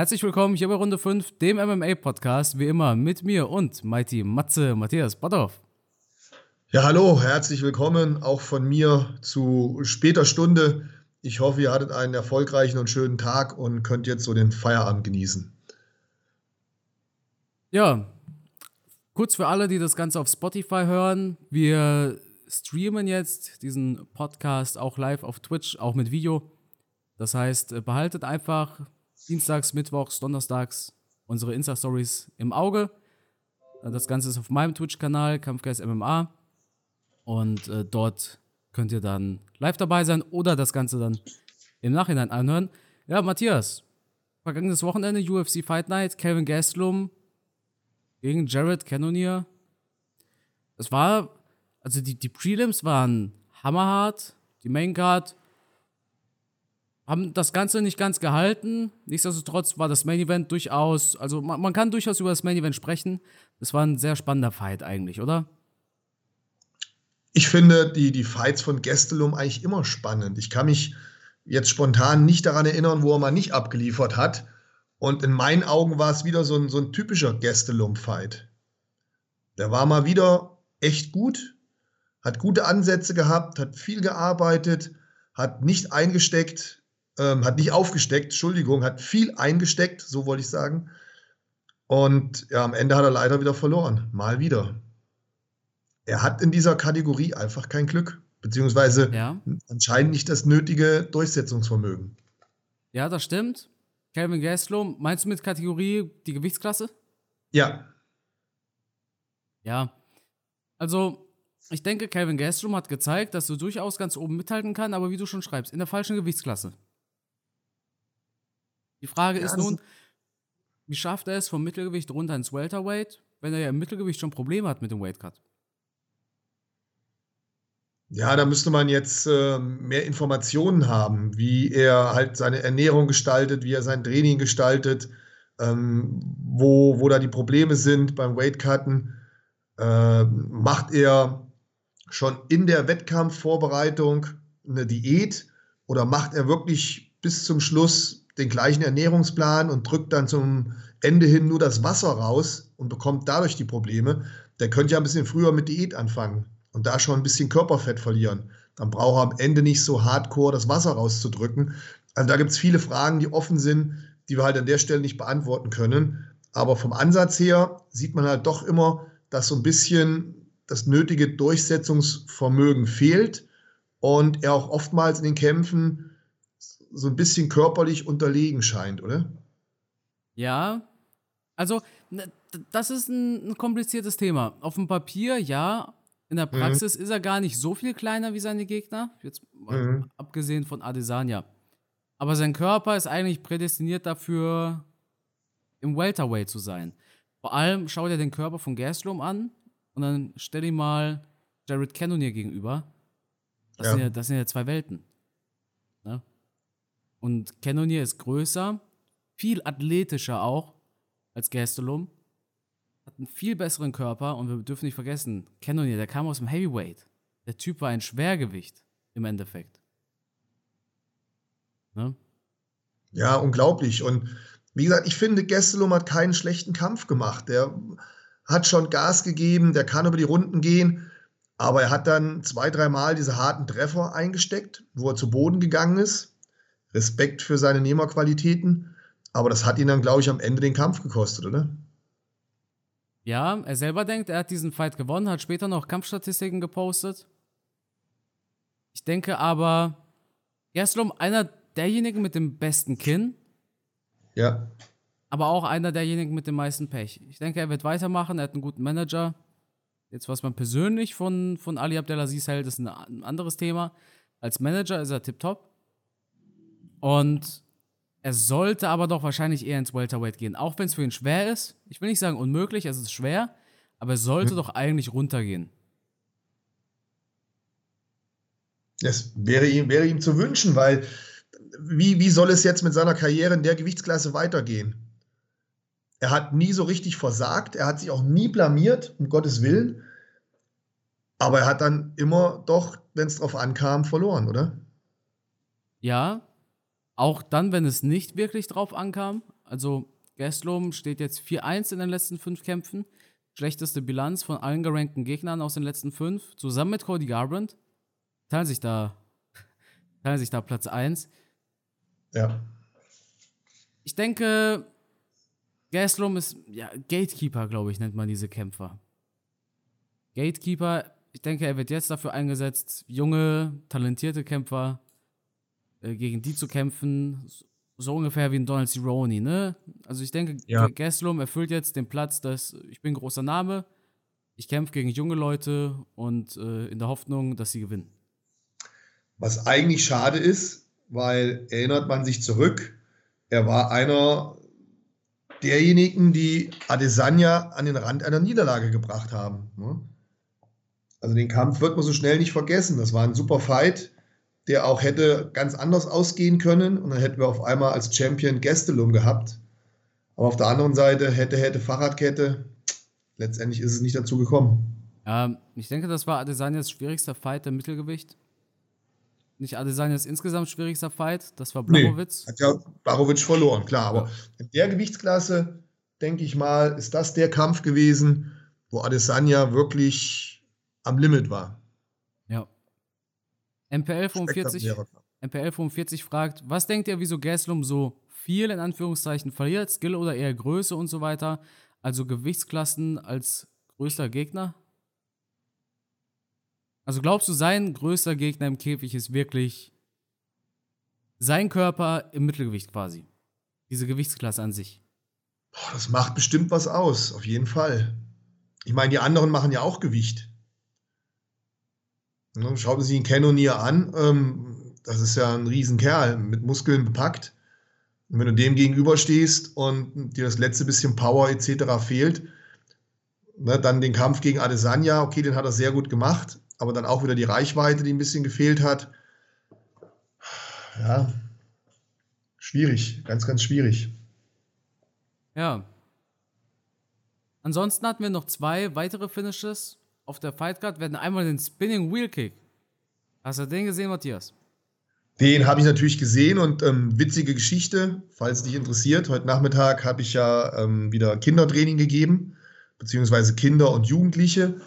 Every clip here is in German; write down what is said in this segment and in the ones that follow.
Herzlich willkommen hier bei Runde 5, dem MMA-Podcast, wie immer mit mir und Mighty Matze Matthias Botthoff. Ja, hallo, herzlich willkommen auch von mir zu später Stunde. Ich hoffe, ihr hattet einen erfolgreichen und schönen Tag und könnt jetzt so den Feierabend genießen. Ja, kurz für alle, die das Ganze auf Spotify hören, wir streamen jetzt diesen Podcast auch live auf Twitch, auch mit Video. Das heißt, behaltet einfach dienstags, mittwochs, donnerstags unsere Insta-Stories im Auge. Das Ganze ist auf meinem Twitch-Kanal, Kampfgeist MMA. Und äh, dort könnt ihr dann live dabei sein oder das Ganze dann im Nachhinein anhören. Ja, Matthias, vergangenes Wochenende UFC Fight Night, Kevin Gastelum gegen Jared Cannonier. Es war, also die, die Prelims waren hammerhart, die Main Card haben das Ganze nicht ganz gehalten. Nichtsdestotrotz war das Main Event durchaus, also man, man kann durchaus über das Main Event sprechen. Es war ein sehr spannender Fight eigentlich, oder? Ich finde die, die Fights von Gestelum eigentlich immer spannend. Ich kann mich jetzt spontan nicht daran erinnern, wo er mal nicht abgeliefert hat. Und in meinen Augen war es wieder so ein, so ein typischer Gestelum-Fight. Der war mal wieder echt gut, hat gute Ansätze gehabt, hat viel gearbeitet, hat nicht eingesteckt, ähm, hat nicht aufgesteckt, Entschuldigung, hat viel eingesteckt, so wollte ich sagen. Und ja, am Ende hat er leider wieder verloren. Mal wieder. Er hat in dieser Kategorie einfach kein Glück, beziehungsweise ja. anscheinend nicht das nötige Durchsetzungsvermögen. Ja, das stimmt. Calvin Gastelum, meinst du mit Kategorie die Gewichtsklasse? Ja. Ja. Also, ich denke, Calvin Gastelum hat gezeigt, dass du durchaus ganz oben mithalten kann, aber wie du schon schreibst, in der falschen Gewichtsklasse. Die Frage ja, ist nun, wie schafft er es vom Mittelgewicht runter ins Welterweight, wenn er ja im Mittelgewicht schon Probleme hat mit dem Weightcut? Ja, da müsste man jetzt äh, mehr Informationen haben, wie er halt seine Ernährung gestaltet, wie er sein Training gestaltet, ähm, wo, wo da die Probleme sind beim Weightcutten. Äh, macht er schon in der Wettkampfvorbereitung eine Diät oder macht er wirklich bis zum Schluss den gleichen Ernährungsplan und drückt dann zum Ende hin nur das Wasser raus und bekommt dadurch die Probleme? Der könnte ja ein bisschen früher mit Diät anfangen und da schon ein bisschen Körperfett verlieren. Dann braucht er am Ende nicht so hardcore das Wasser rauszudrücken. Also da gibt es viele Fragen, die offen sind, die wir halt an der Stelle nicht beantworten können. Aber vom Ansatz her sieht man halt doch immer, dass so ein bisschen das nötige Durchsetzungsvermögen fehlt und er auch oftmals in den Kämpfen so ein bisschen körperlich unterlegen scheint, oder? Ja, also das ist ein, kompliziertes Thema. Auf dem Papier ja, in der mhm. Praxis mhm. ist er gar nicht so viel kleiner wie seine Gegner, jetzt mhm. abgesehen von Adesanya. Aber sein Körper ist eigentlich prädestiniert dafür, im Welterweight zu sein. Vor allem schau dir den Körper von Gastelum an und dann stell ihm mal Jared Cannonier gegenüber. Das, ja. Sind, ja, das sind ja zwei Welten. Und Cannonier ist größer, viel athletischer auch als Gastelum hat einen viel besseren Körper und wir dürfen nicht vergessen, Cannonier, der kam aus dem Heavyweight. Der Typ war ein Schwergewicht im Endeffekt. Ne? Ja, unglaublich. Und wie gesagt, ich finde, Gestelum hat keinen schlechten Kampf gemacht. Der hat schon Gas gegeben, der kann über die Runden gehen, aber er hat dann zwei, dreimal diese harten Treffer eingesteckt, wo er zu Boden gegangen ist. Respekt für seine Nehmerqualitäten, aber das hat ihn dann, glaube ich, am Ende den Kampf gekostet, oder? Ja, er selber denkt, er hat diesen Fight gewonnen, hat später noch Kampfstatistiken gepostet. Ich denke aber, Gastelum einer derjenigen mit dem besten Kinn. Ja. Aber auch einer derjenigen mit dem meisten Pech. Ich denke, er wird weitermachen, er hat einen guten Manager. Jetzt, was man persönlich von, von Ali Abdelaziz hält, ist ein, anderes Thema. Als Manager ist er tipptopp. Und er sollte aber doch wahrscheinlich eher ins Welterweight gehen, auch wenn es für ihn schwer ist. Ich will nicht sagen unmöglich, es ist schwer, aber er sollte mhm. doch eigentlich runtergehen. Das wäre ihm, wäre ihm zu wünschen, weil wie, wie soll es jetzt mit seiner Karriere in der Gewichtsklasse weitergehen? Er hat nie so richtig versagt, er hat sich auch nie blamiert, um Gottes Willen. Aber er hat dann immer doch, wenn es drauf ankam, verloren, oder? Ja, auch dann, wenn es nicht wirklich drauf ankam. Also Gastelum steht jetzt 4-1 in den letzten fünf Kämpfen. Schlechteste Bilanz von allen gerankten Gegnern aus den letzten fünf. Zusammen mit Cody Garbrandt teilen sich da, teilen sich da Platz 1. Ja. Ich denke, Gastelum ist ja, Gatekeeper, glaube ich, nennt man diese Kämpfer. Gatekeeper, ich denke, er wird jetzt dafür eingesetzt, junge, talentierte Kämpfer äh, gegen die zu kämpfen, so ungefähr wie ein Donald Cerrone, ne? Also ich denke, Ja. Gastelum erfüllt jetzt den Platz, dass ich bin ein großer Name, ich kämpfe gegen junge Leute und äh, in der Hoffnung, dass sie gewinnen. Was eigentlich schade ist, weil erinnert man sich zurück, er war einer derjenigen, die Adesanya an den Rand einer Niederlage gebracht haben. ne? Also den Kampf wird man so schnell nicht vergessen. Das war ein super Fight, der auch hätte ganz anders ausgehen können. Und dann hätten wir auf einmal als Champion Gastelum gehabt. Aber auf der anderen Seite hätte, hätte Fahrradkette. Letztendlich ist es nicht dazu gekommen. Ähm, ich denke, das war Adesanyas schwierigster Fight im Mittelgewicht. Nicht Adesanyas insgesamt schwierigster Fight, das war Blachowitz. Hat ja Barovic verloren, klar. Aber Ja. in der Gewichtsklasse, denke ich mal, ist das der Kampf gewesen, wo Adesanya wirklich am Limit war. Ja. MPL 45, Spektakulärer Kampf. MPL 45 fragt, was denkt ihr, wieso Gastelum so viel in Anführungszeichen verliert? Skill oder eher Größe und so weiter? Also Gewichtsklassen als größter Gegner? Also glaubst du, sein größter Gegner im Käfig ist wirklich sein Körper im Mittelgewicht quasi? Diese Gewichtsklasse an sich. Boah, das macht bestimmt was aus, auf jeden Fall. Ich meine, die anderen machen ja auch Gewicht. Ne, Schauen Sie ihn Cannonier an. Ähm, das ist ja ein Riesenkerl mit Muskeln bepackt. Und wenn du dem gegenüberstehst und dir das letzte bisschen Power etc. fehlt, ne, dann den Kampf gegen Adesanya, okay, den hat er sehr gut gemacht, aber dann auch wieder die Reichweite, die ein bisschen gefehlt hat. Ja, schwierig, ganz, ganz schwierig. Ja. Ansonsten hatten wir noch zwei weitere Finishes auf der Fightcard. Wir hatten einmal den Spinning Wheel Kick. Hast du den gesehen, Matthias? Den habe ich natürlich gesehen und ähm, witzige Geschichte, falls dich interessiert. Heute Nachmittag habe ich ja ähm, wieder Kindertraining gegeben, beziehungsweise Kinder und Jugendliche.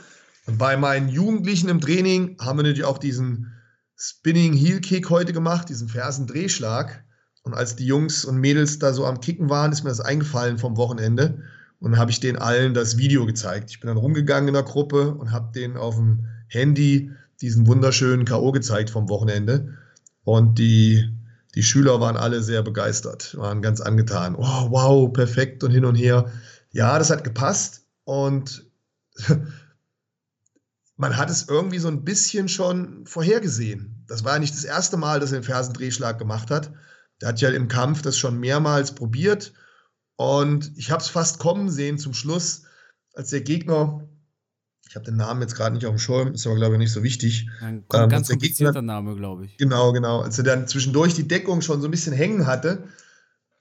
Und bei meinen Jugendlichen im Training haben wir natürlich auch diesen Spinning Heel Kick heute gemacht, diesen Fersendrehschlag. Und als die Jungs und Mädels da so am Kicken waren, ist mir das eingefallen vom Wochenende. Und dann habe ich denen allen das Video gezeigt. Ich bin dann rumgegangen in der Gruppe und habe denen auf dem Handy diesen wunderschönen K.O. gezeigt vom Wochenende. Und die, die Schüler waren alle sehr begeistert, waren ganz angetan. Oh, wow, perfekt und hin und her. Ja, das hat gepasst und man hat es irgendwie so ein bisschen schon vorhergesehen. Das war ja nicht das erste Mal, dass er den Fersendrehschlag gemacht hat. Der hat ja im Kampf das schon mehrmals probiert und ich habe es fast kommen sehen zum Schluss, als der Gegner, ich habe den Namen jetzt gerade nicht auf dem Schirm, ist aber glaube ich nicht so wichtig, Ein Ähm, ganz der komplizierter Gegner- Name, glaube ich. Genau, genau. Als er dann zwischendurch die Deckung schon so ein bisschen hängen hatte,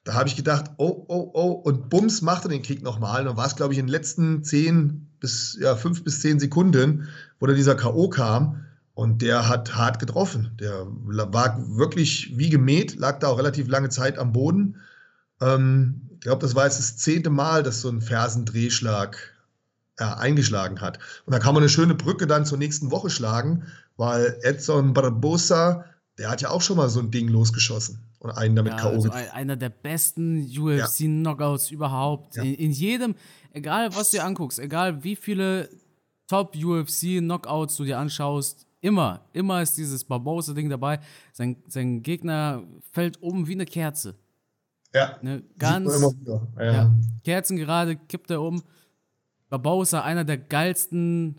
da habe ich gedacht, oh, oh, oh, und bums, macht er den Kick nochmal. Und dann war es, glaube ich, in den letzten 10 bis, ja, 5 bis 10 Sekunden, wo da dieser K.O. kam. Und der hat hart getroffen. Der war wirklich wie gemäht, lag da auch relativ lange Zeit am Boden. Ähm, glaube, das war jetzt das zehnte Mal, dass so ein Fersendrehschlag ja, eingeschlagen hat. Und da kann man eine schöne Brücke dann zur nächsten Woche schlagen, weil Edson Barbosa, der hat ja auch schon mal so ein Ding losgeschossen und einen damit Ja, K.O. also einer der besten UFC-Knockouts überhaupt. Ja. In, in jedem, egal was du dir anguckst, egal wie viele Top-UFC-Knockouts du dir anschaust, immer, immer ist dieses Barbosa-Ding dabei. Sein, sein Gegner fällt um wie eine Kerze. Ja, Ne? Ganz. Ja. ja, Kerzen gerade, kippt er um. Barbosa, einer der geilsten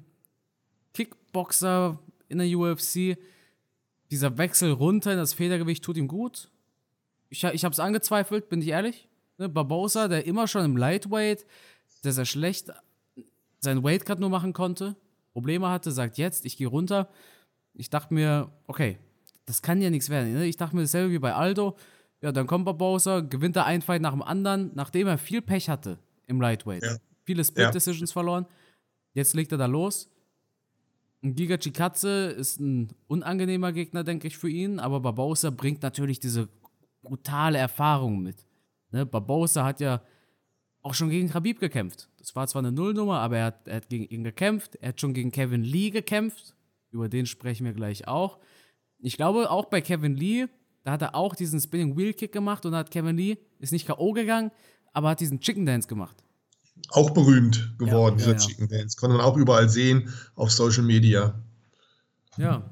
Kickboxer in der UFC. Dieser Wechsel runter in das Federgewicht tut ihm gut. Ich, ich habe es angezweifelt, bin ich ehrlich. Ne, Barbosa, der immer schon im Lightweight, der sehr schlecht seinen Weightcut nur machen konnte, Probleme hatte, sagt jetzt, ich gehe runter. Ich dachte mir, okay, das kann ja nichts werden. Ne? Ich dachte mir dasselbe wie bei Aldo. Ja, dann kommt Barbosa, gewinnt er ein Fight nach dem anderen, nachdem er viel Pech hatte im Lightweight. Ja. Viele Split-Decisions verloren. Jetzt legt er da los. Und Giga Chikatze ist ein unangenehmer Gegner, denke ich, für ihn, aber Barbosa bringt natürlich diese brutale Erfahrung mit. Ne? Barbosa hat ja auch schon gegen Khabib gekämpft. Das war zwar eine Nullnummer, aber er hat, er hat gegen ihn gekämpft. Er hat schon gegen Kevin Lee gekämpft. Über den sprechen wir gleich auch. Ich glaube, auch bei Kevin Lee, da hat er auch diesen Spinning Wheel Kick gemacht und hat Kevin Lee, ist nicht K.O. gegangen, aber hat diesen Chicken Dance gemacht. Auch berühmt geworden, Ja, ja, dieser ja. Chicken Dance. Konnte man auch überall sehen auf Social Media. Ja.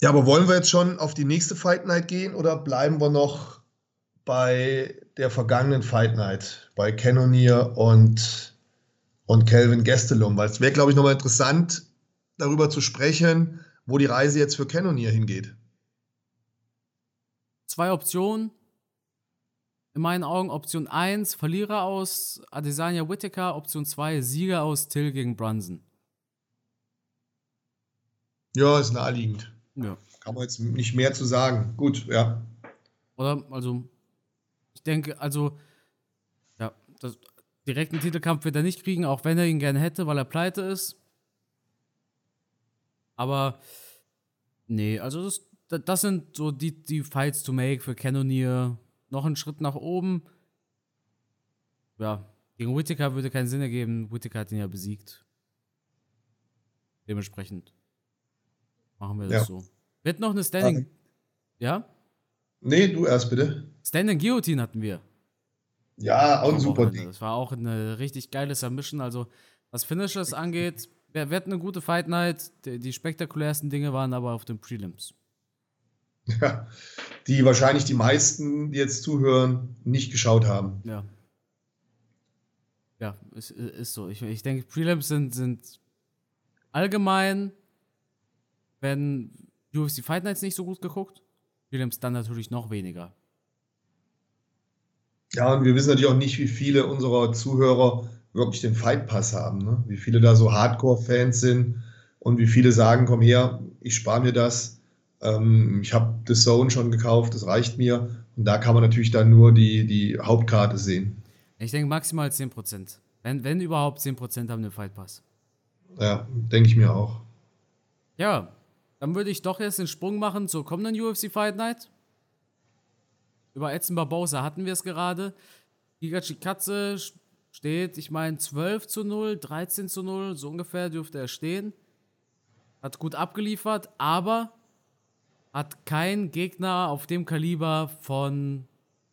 Ja, aber wollen wir jetzt schon auf die nächste Fight Night gehen oder bleiben wir noch bei der vergangenen Fight Night, bei Cannonier und, und Kelvin Gastelum? Weil es wäre, glaube ich, nochmal interessant, darüber zu sprechen, wo die Reise jetzt für Cannonier hingeht. Zwei Optionen. In meinen Augen Option 1, Verlierer aus Adesanya Whittaker, Option 2, Sieger aus Till gegen Brunson. Ja, ist naheliegend. Ja. Kann man jetzt nicht mehr zu sagen. Gut, ja. Oder? Also, ich denke, also, ja, das, direkten Titelkampf wird er nicht kriegen, auch wenn er ihn gerne hätte, weil er pleite ist. Aber, nee, also, das, da- das sind so die, die Fights to make für Cannonier. Noch einen Schritt nach oben. Ja, gegen Whittaker würde keinen Sinn ergeben. Whittaker hat ihn ja besiegt. Dementsprechend machen wir das Ja. so. Wird noch eine Standing. Ja? Nee, du erst bitte. Standing Guillotine hatten wir. Ja, auch ein super. Ding. Das war auch eine richtig geile Submission. Also, was Finishes angeht, wir wir hatten eine gute Fight Night. Die, die spektakulärsten Dinge waren aber auf den Prelims. Ja, die wahrscheinlich die meisten, die jetzt zuhören, nicht geschaut haben. Ja. Ja, ist, ist so. Ich, ich denke, Prelims sind, sind allgemein, wenn UFC Fight Nights nicht so gut geguckt, Prelims dann natürlich noch weniger. Ja, und wir wissen natürlich auch nicht, wie viele unserer Zuhörer wirklich den Fight Pass haben. Ne? Wie viele da so Hardcore-Fans sind und wie viele sagen, komm her, ich spare mir das. Ähm, ich habe The Zone schon gekauft, das reicht mir. Und da kann man natürlich dann nur die, die Hauptkarte sehen. Ich denke maximal 10%. Wenn, wenn überhaupt 10% haben den Fight Pass. Ja, denke ich mir auch. Ja, dann würde ich doch jetzt den Sprung machen zur kommenden UFC Fight Night. Über Edson Barbosa hatten wir es gerade. Giga Chikadze steht, ich meine, 12 zu 0, 13 zu 0, so ungefähr dürfte er stehen. Hat gut abgeliefert, aber hat keinen Gegner auf dem Kaliber von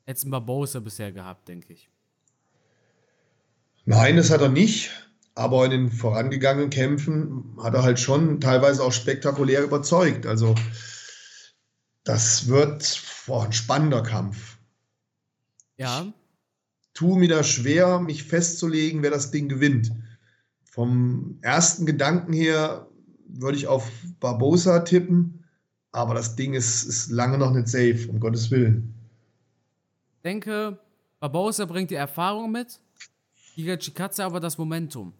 Edson Barbosa bisher gehabt, denke ich. Nein, das hat er nicht. Aber in den vorangegangenen Kämpfen hat er halt schon teilweise auch spektakulär überzeugt. Also, das wird boah, ein spannender Kampf. Ja, tue mir da schwer, mich festzulegen, wer das Ding gewinnt. Vom ersten Gedanken her würde ich auf Barbosa tippen, aber das Ding ist, ist lange noch nicht safe, um Gottes Willen. denke, Barbosa bringt die Erfahrung mit, Giga Chikadze aber das Momentum.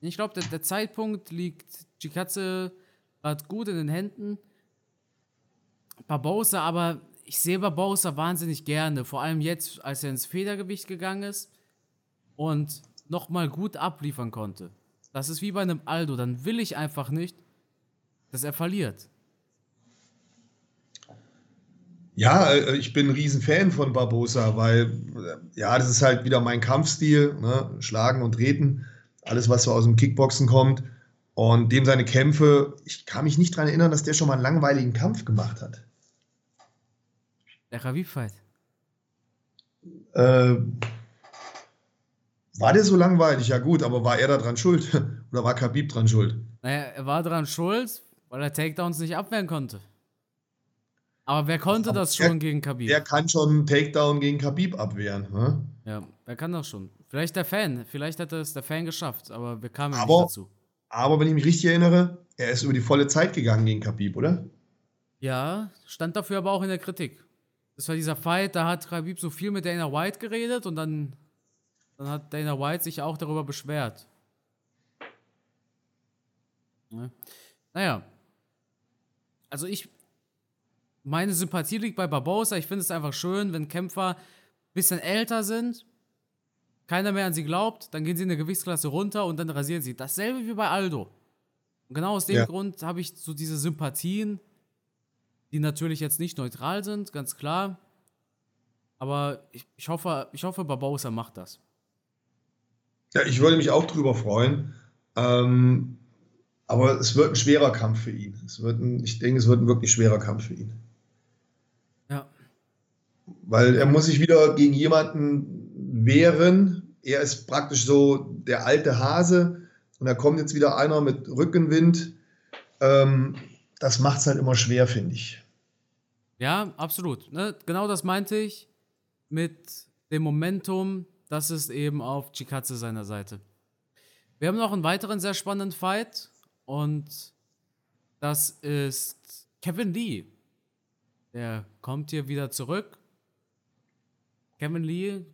Ich glaube, der, der Zeitpunkt liegt Chikadze gerade gut in den Händen. Barbosa aber, ich sehe Barbosa wahnsinnig gerne, vor allem jetzt, als er ins Federgewicht gegangen ist und nochmal gut abliefern konnte. Das ist wie bei einem Aldo, dann will ich einfach nicht, dass er verliert. Ja, äh, ich bin ein Riesenfan von Barbosa, weil, äh, ja, das ist halt wieder mein Kampfstil, ne? Schlagen und Treten, alles, was so aus dem Kickboxen kommt. Und dem seine Kämpfe, ich kann mich nicht daran erinnern, dass der schon mal einen langweiligen Kampf gemacht hat. Der Khabib-Fight. Äh, war der so langweilig? Ja gut, aber war er da dran schuld? Oder war Khabib dran schuld? Naja, er war daran schuld, weil er Takedowns nicht abwehren konnte. Aber wer konnte Aber das wer- schon gegen Khabib? Der kann schon einen Takedown gegen Khabib abwehren. Ne? Ja, wer kann das schon? Vielleicht der Fan. Vielleicht hätte es der Fan geschafft, aber wir kamen ja Aber- nicht dazu. Aber wenn ich mich richtig erinnere, er ist über die volle Zeit gegangen gegen Khabib, oder? Ja, stand dafür aber auch in der Kritik. Das war dieser Fight, da hat Khabib so viel mit Dana White geredet und dann, dann hat Dana White sich auch darüber beschwert. Ne? Naja. Also ich, meine Sympathie liegt bei Barbosa. Ich finde es einfach schön, wenn Kämpfer ein bisschen älter sind, keiner mehr an sie glaubt, dann gehen sie in eine Gewichtsklasse runter und dann rasieren sie. Dasselbe wie bei Aldo. Und genau aus dem Ja. Grund habe ich so diese Sympathien, die natürlich jetzt nicht neutral sind, ganz klar. Aber ich, ich, hoffe, ich hoffe, Barbosa macht das. Ja, ich würde mich auch drüber freuen. Ähm, aber es wird ein schwerer Kampf für ihn. Es wird ein, ich denke, es wird ein wirklich schwerer Kampf für ihn. Weil er muss sich wieder gegen jemanden wehren. Er ist praktisch so der alte Hase und da kommt jetzt wieder einer mit Rückenwind. Ähm, das macht es halt immer schwer, finde ich. Ja, absolut. Ne? Genau das meinte ich mit dem Momentum. Das ist eben auf Chikatze seiner Seite. Wir haben noch einen weiteren sehr spannenden Fight und das ist Kevin Lee. Der kommt hier wieder zurück. Kevin Lee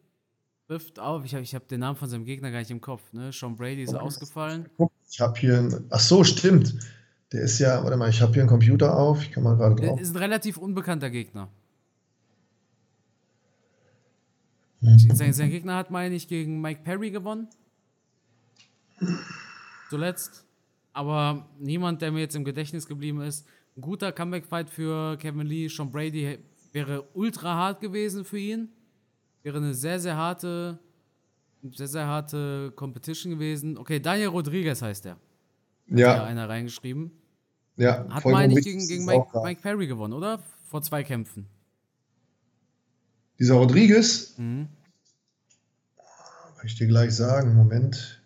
trifft auf. Ich habe ich hab den Namen von seinem Gegner gar nicht im Kopf. Ne? Sean Brady ist ausgefallen. Ich habe hier. Ein, ach so, stimmt. Der ist ja. Warte mal, ich habe hier einen Computer auf. Ich kann mal gerade drauf. Ist ein relativ unbekannter Gegner. Sein, sein Gegner hat, meine ich, gegen Mike Perry gewonnen. Zuletzt. Aber niemand, der mir jetzt im Gedächtnis geblieben ist. Ein guter Comeback-Fight für Kevin Lee. Sean Brady wäre ultra hart gewesen für ihn. Wäre eine sehr, sehr harte, sehr, sehr harte Competition gewesen. Okay, Daniel Rodriguez heißt der. Ja. Hat ja einer reingeschrieben. Ja, Hat, meine ich, gegen, gegen Mike, Mike, Perry gewonnen, oder? Vor zwei Kämpfen. Dieser Rodriguez? Mhm. Kann ich dir gleich sagen. Moment.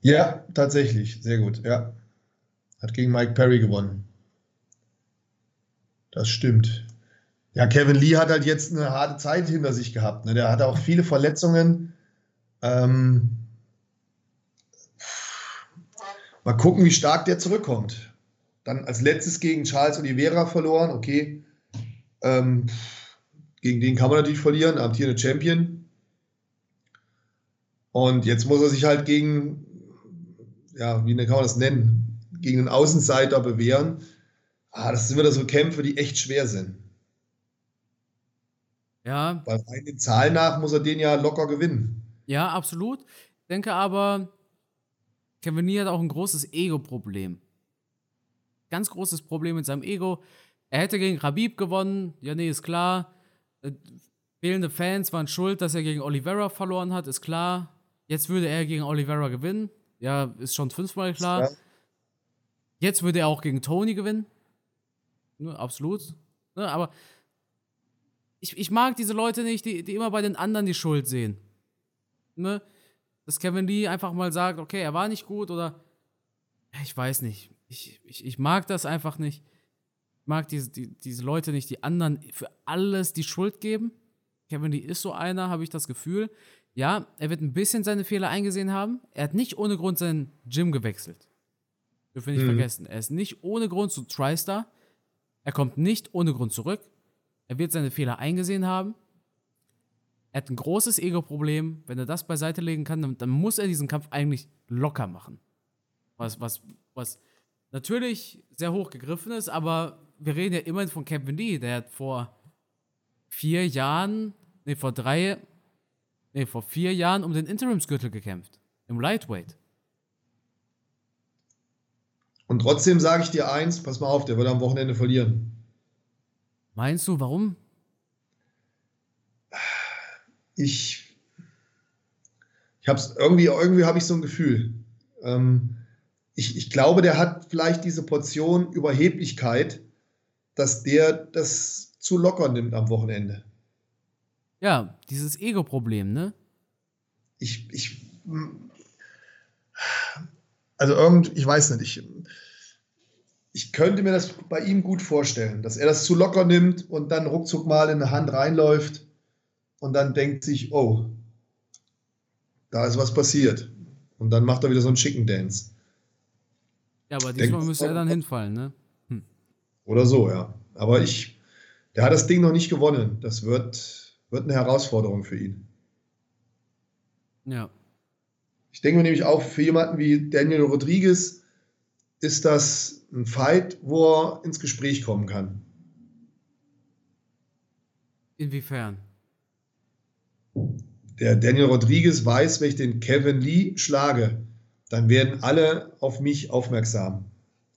Ja, tatsächlich. Sehr gut. Ja. Hat gegen Mike Perry gewonnen. Das stimmt. Ja, Kevin Lee hat halt jetzt eine harte Zeit hinter sich gehabt. Ne? Der hatte auch viele Verletzungen. Ähm, mal gucken, wie stark der zurückkommt. Dann als letztes gegen Charles Oliveira verloren. Okay. Ähm, gegen den kann man natürlich verlieren, amtierende Champion. Und jetzt muss er sich halt gegen ja, wie kann man das nennen, gegen einen Außenseiter bewähren. Ah, das sind wieder so Kämpfe, die echt schwer sind. Ja. Bei reinen Zahlen nach muss er den ja locker gewinnen. Ja, absolut. Ich denke aber, Kevin Lee hat auch ein großes Ego-Problem. Ganz großes Problem mit seinem Ego. Er hätte gegen Rabib gewonnen. Ja, nee, ist klar. Äh, fehlende Fans waren schuld, dass er gegen Oliveira verloren hat, ist klar. Jetzt würde er gegen Oliveira gewinnen. Ja, ist schon fünfmal klar. Ja. Jetzt würde er auch gegen Tony gewinnen. Ne, absolut. Ne, aber ich, ich mag diese Leute nicht, die, die immer bei den anderen die Schuld sehen. Ne? Dass Kevin Lee einfach mal sagt, okay, er war nicht gut oder ich weiß nicht. Ich, ich, ich mag das einfach nicht. Ich mag diese, die, diese Leute nicht, die anderen für alles die Schuld geben. Kevin Lee ist so einer, habe ich das Gefühl. Ja, er wird ein bisschen seine Fehler eingesehen haben. Er hat nicht ohne Grund sein Gym gewechselt. Dürfen wir nicht mhm. vergessen. Er ist nicht ohne Grund zu TriStar. Er kommt nicht ohne Grund zurück. Er wird seine Fehler eingesehen haben. Er hat ein großes Ego-Problem. Wenn er das beiseite legen kann, dann, dann, muss er diesen Kampf eigentlich locker machen. Was, was, was natürlich sehr hoch gegriffen ist, aber wir reden ja immerhin von Kevin Lee. Der hat vor vier Jahren, nee, vor drei, nee, vor vier Jahren um den Interimsgürtel gekämpft. Im Lightweight. Und trotzdem sage ich dir eins, pass mal auf, der wird am Wochenende verlieren. Meinst du, warum? Ich, ich habe es irgendwie, irgendwie habe ich so ein Gefühl. Ähm, ich, ich glaube, der hat vielleicht diese Portion Überheblichkeit, dass der das zu locker nimmt am Wochenende. Ja, dieses Ego-Problem, ne? Ich, ich, also irgend, ich weiß nicht, ich, ich könnte mir das bei ihm gut vorstellen, dass er das zu locker nimmt und dann ruckzuck mal in eine Hand reinläuft und dann denkt sich, oh, da ist was passiert. Und dann macht er wieder so einen Chicken Dance. Ja, aber diesmal denkt, müsste er dann hinfallen, ne? Hm. Oder so, ja. Aber ich, der hat das Ding noch nicht gewonnen. Das wird, wird eine Herausforderung für ihn. Ja. Ich denke mir nämlich auch, für jemanden wie Daniel Rodriguez ist das ein Fight, wo er ins Gespräch kommen kann. Inwiefern? Der Daniel Rodriguez weiß, wenn ich den Kevin Lee schlage, dann werden alle auf mich aufmerksam.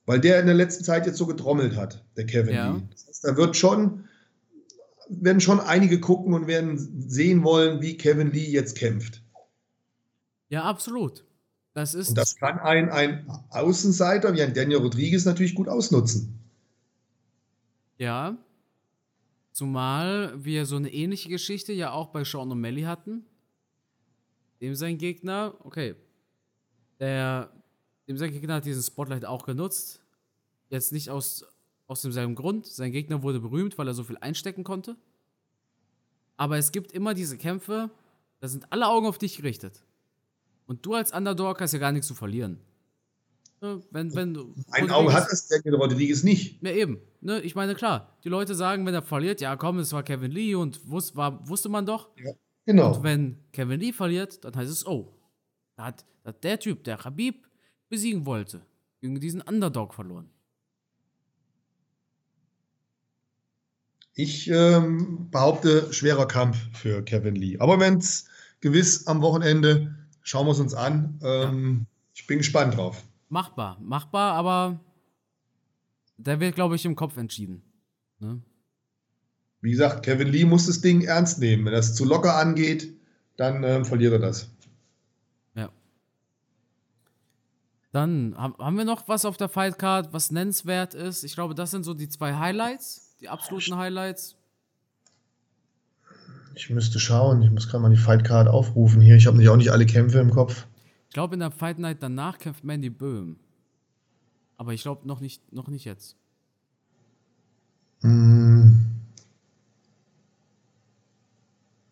Weil der in der letzten Zeit jetzt so getrommelt hat, der Kevin ja. Lee. Das heißt, da wird schon werden schon einige gucken und werden sehen wollen, wie Kevin Lee jetzt kämpft. Ja, absolut. Das ist. Und das kann ein, ein Außenseiter wie ein Daniel Rodriguez natürlich gut ausnutzen. Ja. Zumal wir so eine ähnliche Geschichte ja auch bei Sean O'Malley hatten. Dem sein Gegner, okay, der, dem sein Gegner hat diesen Spotlight auch genutzt. Jetzt nicht aus, aus demselben Grund. Sein Gegner wurde berühmt, weil er so viel einstecken konnte. Aber es gibt immer diese Kämpfe, da sind alle Augen auf dich gerichtet. Und du als Underdog hast ja gar nichts zu verlieren. Ne, wenn, wenn du, Ein Auge hat das Daniel Rodriguez nicht. Ja, eben. Ne, ich meine, klar, die Leute sagen, wenn er verliert, ja komm, es war Kevin Lee und wus, war, wusste man doch. Ja, genau. Und wenn Kevin Lee verliert, dann heißt es, oh, da hat, da hat der Typ, der Habib besiegen wollte, gegen diesen Underdog verloren. Ich ähm, behaupte, schwerer Kampf für Kevin Lee. Aber wenn es gewiss am Wochenende, schauen wir es uns an. Ähm. Ich bin gespannt drauf. Machbar, machbar, aber der wird, glaube ich, im Kopf entschieden. Ne? Wie gesagt, Kevin Lee muss das Ding ernst nehmen. Wenn er es zu locker angeht, dann ähm, verliert er das. Ja. Dann haben wir noch was auf der Fightcard, was nennenswert ist. Ich glaube, das sind so die zwei Highlights die absoluten Highlights? Ich müsste schauen. Ich muss gerade mal die Fightcard aufrufen hier. Ich habe nicht auch nicht alle Kämpfe im Kopf. Ich glaube, in der Fight Night danach kämpft Mandy Böhm. Aber ich glaube noch nicht, noch nicht jetzt. Mm.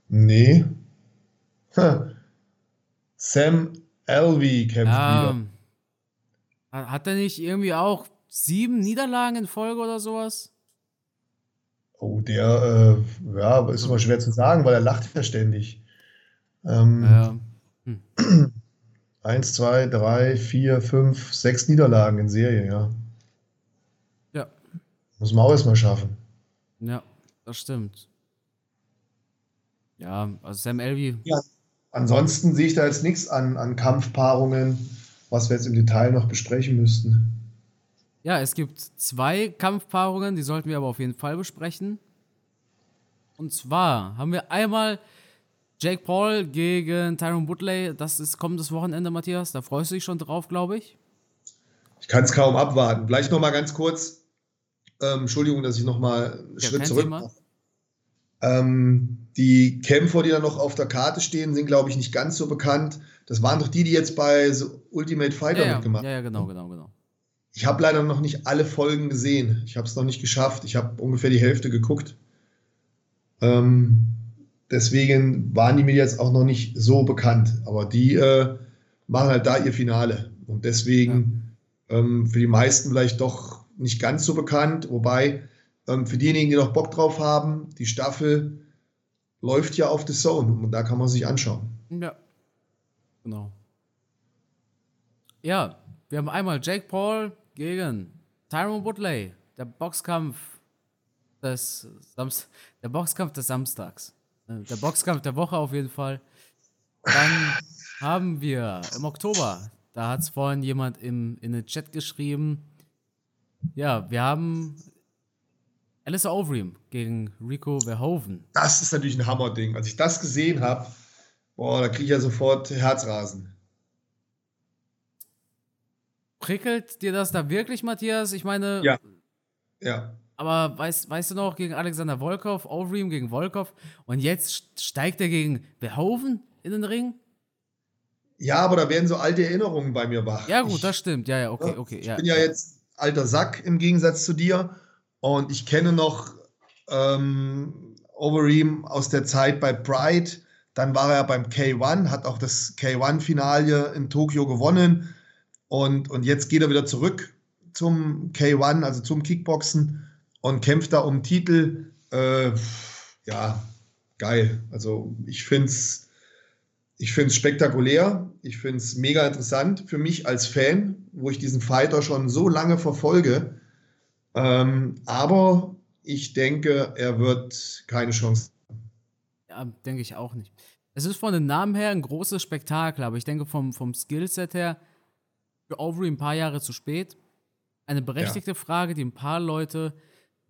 Nee. Sam Alvey kämpft ähm, wieder. Hat er nicht irgendwie auch sieben Niederlagen in Folge oder sowas? Oh, der, äh, ja, ist immer schwer zu sagen, weil er lacht ja ständig. Ähm, ja. Hm. Eins, zwei, drei, vier, fünf, sechs Niederlagen in Serie, ja. Ja. Muss man auch erstmal schaffen. Ja, das stimmt. Ja, also Sam Elvey. Ja, ansonsten sehe ich da jetzt nichts an, an Kampfpaarungen, was wir jetzt im Detail noch besprechen müssten. Ja, es gibt zwei Kampfpaarungen, die sollten wir aber auf jeden Fall besprechen. Und zwar haben wir einmal Jake Paul gegen Tyron Woodley. Das ist kommendes Wochenende, Matthias. Da freust du dich schon drauf, glaube ich. Ich kann es kaum abwarten. Vielleicht noch mal ganz kurz. Ähm, Entschuldigung, dass ich noch mal einen ja, Schritt zurück mache. Ähm, die Kämpfer, die da noch auf der Karte stehen, sind, glaube ich, nicht ganz so bekannt. Das waren doch die, die jetzt bei Ultimate Fighter ja, ja. mitgemacht haben. Ja, ja, genau, genau, genau. Ich habe leider noch nicht alle Folgen gesehen. Ich habe es noch nicht geschafft. Ich habe ungefähr die Hälfte geguckt. Ähm, deswegen waren die mir jetzt auch noch nicht so bekannt. Aber die äh, machen halt da ihr Finale. Und deswegen ja. ähm, für die meisten vielleicht doch nicht ganz so bekannt. Wobei ähm, für diejenigen, die noch Bock drauf haben, die Staffel läuft ja auf The Zone und da kann man sich anschauen. Ja, genau. Ja, wir haben einmal Jake Paul gegen Tyron Woodley, der Boxkampf des Samst der Boxkampf des Samstags. Äh, der Boxkampf der Woche auf jeden Fall. Dann haben wir im Oktober, da hat es vorhin jemand im, in den Chat geschrieben, ja, wir haben Alistair Overeem gegen Rico Verhoeven. Das ist natürlich ein Hammerding. Als ich das gesehen habe, boah, da kriege ich ja sofort Herzrasen. Prickelt dir das da wirklich, Matthias? Ich meine. Ja. Ja. Aber weißt, weißt du noch, gegen Alexander Volkov, Overeem gegen Volkov und jetzt steigt er gegen Verhoeven in den Ring? Ja, aber da werden so alte Erinnerungen bei mir wach. Ja, gut, ich, das stimmt. Ja, ja, okay, okay. Ich ja, bin ja, ja jetzt alter Sack im Gegensatz zu dir und ich kenne noch ähm, Overeem aus der Zeit bei Pride. Dann war er beim K1, hat auch das K1-Finale in Tokio gewonnen. Und, und jetzt geht er wieder zurück zum K1, also zum Kickboxen und kämpft da um Titel. Äh, ja, geil. Also ich finde es ich find's spektakulär. Ich finde es mega interessant für mich als Fan, wo ich diesen Fighter schon so lange verfolge. Ähm, aber ich denke, er wird keine Chance haben. Ja, denke ich auch nicht. Es ist von den Namen her ein großes Spektakel, aber ich denke vom, vom Skillset her für Overy ein paar Jahre zu spät. Eine berechtigte ja. Frage, die ein paar Leute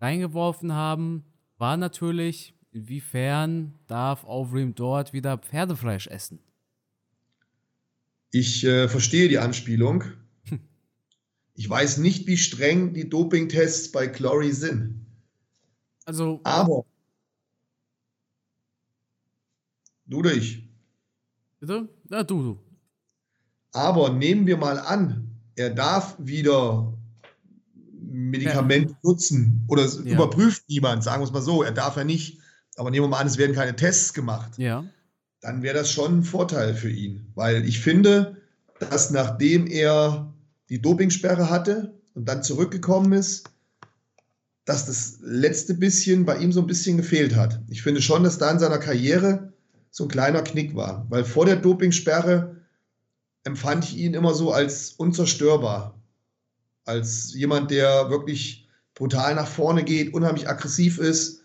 reingeworfen haben. war natürlich, inwiefern darf Overeem dort wieder Pferdefleisch essen? Ich äh, verstehe die Anspielung. Ich weiß nicht, wie streng die Dopingtests bei Glory sind. Also. Aber. Du oder ich? Bitte? Ja, du, du. Aber nehmen wir mal an, er darf wieder Medikamente ja. nutzen oder ja. überprüft niemand, sagen wir es mal so, er darf ja nicht, aber nehmen wir mal an, es werden keine Tests gemacht. Ja. Dann wäre das schon ein Vorteil für ihn, weil ich finde, dass nachdem er die Dopingsperre hatte und dann zurückgekommen ist, dass das letzte bisschen bei ihm so ein bisschen gefehlt hat. Ich finde schon, dass da in seiner Karriere so ein kleiner Knick war, weil vor der Dopingsperre empfand ich ihn immer so als unzerstörbar, als jemand, der wirklich brutal nach vorne geht, unheimlich aggressiv ist.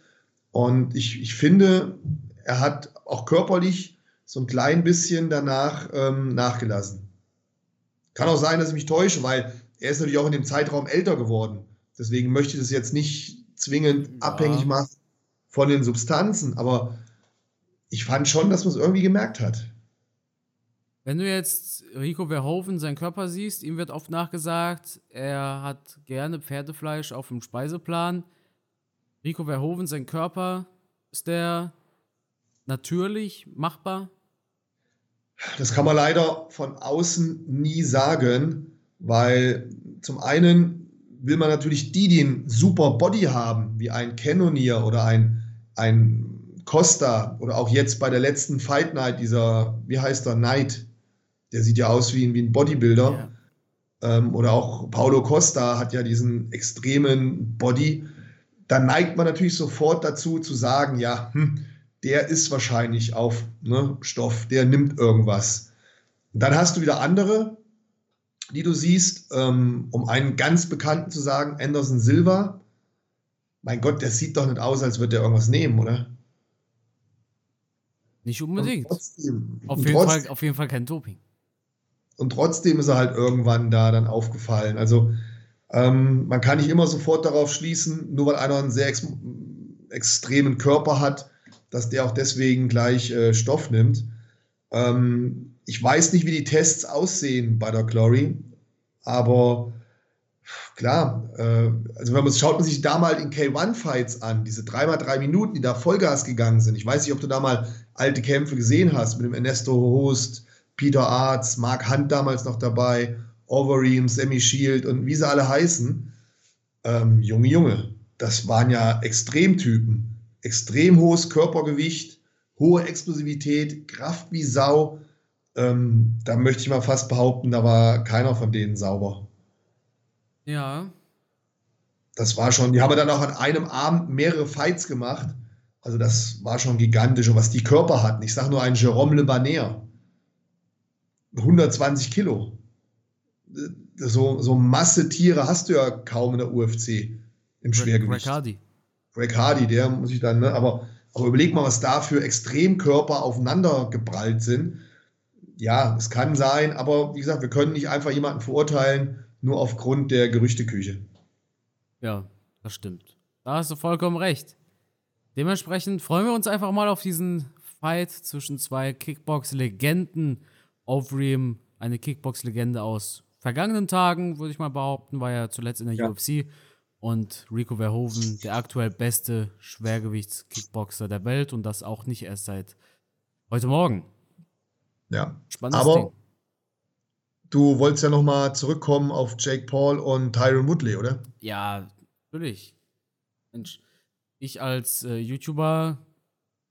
Und ich, ich finde, er hat auch körperlich so ein klein bisschen danach ähm, nachgelassen. Kann auch sein, dass ich mich täusche, weil er ist natürlich auch in dem Zeitraum älter geworden. Deswegen möchte ich das jetzt nicht zwingend ja. abhängig machen von den Substanzen, aber ich fand schon, dass man es irgendwie gemerkt hat. Wenn du jetzt Rico Verhoeven seinen Körper siehst, ihm wird oft nachgesagt, er hat gerne Pferdefleisch auf dem Speiseplan. Rico Verhoeven, sein Körper, ist der natürlich machbar? Das kann man leider von außen nie sagen, weil zum einen will man natürlich die, die einen super Body haben, wie ein Cannoneer oder ein, ein Costa oder auch jetzt bei der letzten Fight Night, dieser, wie heißt der, Knight, der sieht ja aus wie, wie ein Bodybuilder. Ja. Ähm, oder auch Paulo Costa hat ja diesen extremen Body. Da neigt man natürlich sofort dazu zu sagen, ja, hm, der ist wahrscheinlich auf ne, Stoff, der nimmt irgendwas. Und dann hast du wieder andere, die du siehst, ähm, um einen ganz bekannten zu sagen, Anderson Silva. Mein Gott, der sieht doch nicht aus, als würde er irgendwas nehmen, oder? Nicht unbedingt. Trotzdem, auf, jeden Fall, auf jeden Fall kein Doping. Und trotzdem ist er halt irgendwann da dann aufgefallen. Also ähm, man kann nicht immer sofort darauf schließen, nur weil einer einen sehr ex extremen Körper hat, dass der auch deswegen gleich äh, Stoff nimmt. Ähm, ich weiß nicht, wie die Tests aussehen bei der Glory, aber klar, äh, also wenn man schaut man sich da mal in K1-Fights an, diese 3x3 Minuten, die da Vollgas gegangen sind. Ich weiß nicht, ob du da mal alte Kämpfe gesehen hast mit dem Ernesto Host, Peter Arts, Mark Hunt damals noch dabei, Overeem, Sammy Shield und wie sie alle heißen. Ähm, Junge, Junge, das waren ja Extremtypen extrem hohes Körpergewicht, hohe Explosivität, Kraft wie Sau. Ähm, da möchte ich mal fast behaupten, da war keiner von denen sauber. Ja. Das war schon, die haben dann auch an einem Abend mehrere Fights gemacht. Also das war schon gigantisch. Und was die Körper hatten, ich sage nur einen Jerome Le Banner. 120 Kilo. So, so Masse Tiere hast du ja kaum in der UFC im Schwergewicht. Greg Greg Hardy, der muss ich dann, ne? aber, aber überleg mal, was da für Extremkörper aufeinander geprallt sind. Ja, es kann sein, aber wie gesagt, wir können nicht einfach jemanden verurteilen, nur aufgrund der Gerüchteküche. Ja, das stimmt. Da hast du vollkommen recht. Dementsprechend freuen wir uns einfach mal auf diesen Fight zwischen zwei Kickbox-Legenden. Overeem, eine Kickbox-Legende aus vergangenen Tagen, würde ich mal behaupten, war ja zuletzt in der ja. UFC und Rico Verhoeven, der aktuell beste Schwergewichts-Kickboxer der Welt und das auch nicht erst seit heute Morgen. Ja, Spannendes aber Ding. du wolltest ja nochmal zurückkommen auf Jake Paul und Tyron Woodley, oder? Ja, natürlich. Mensch, ich als äh, YouTuber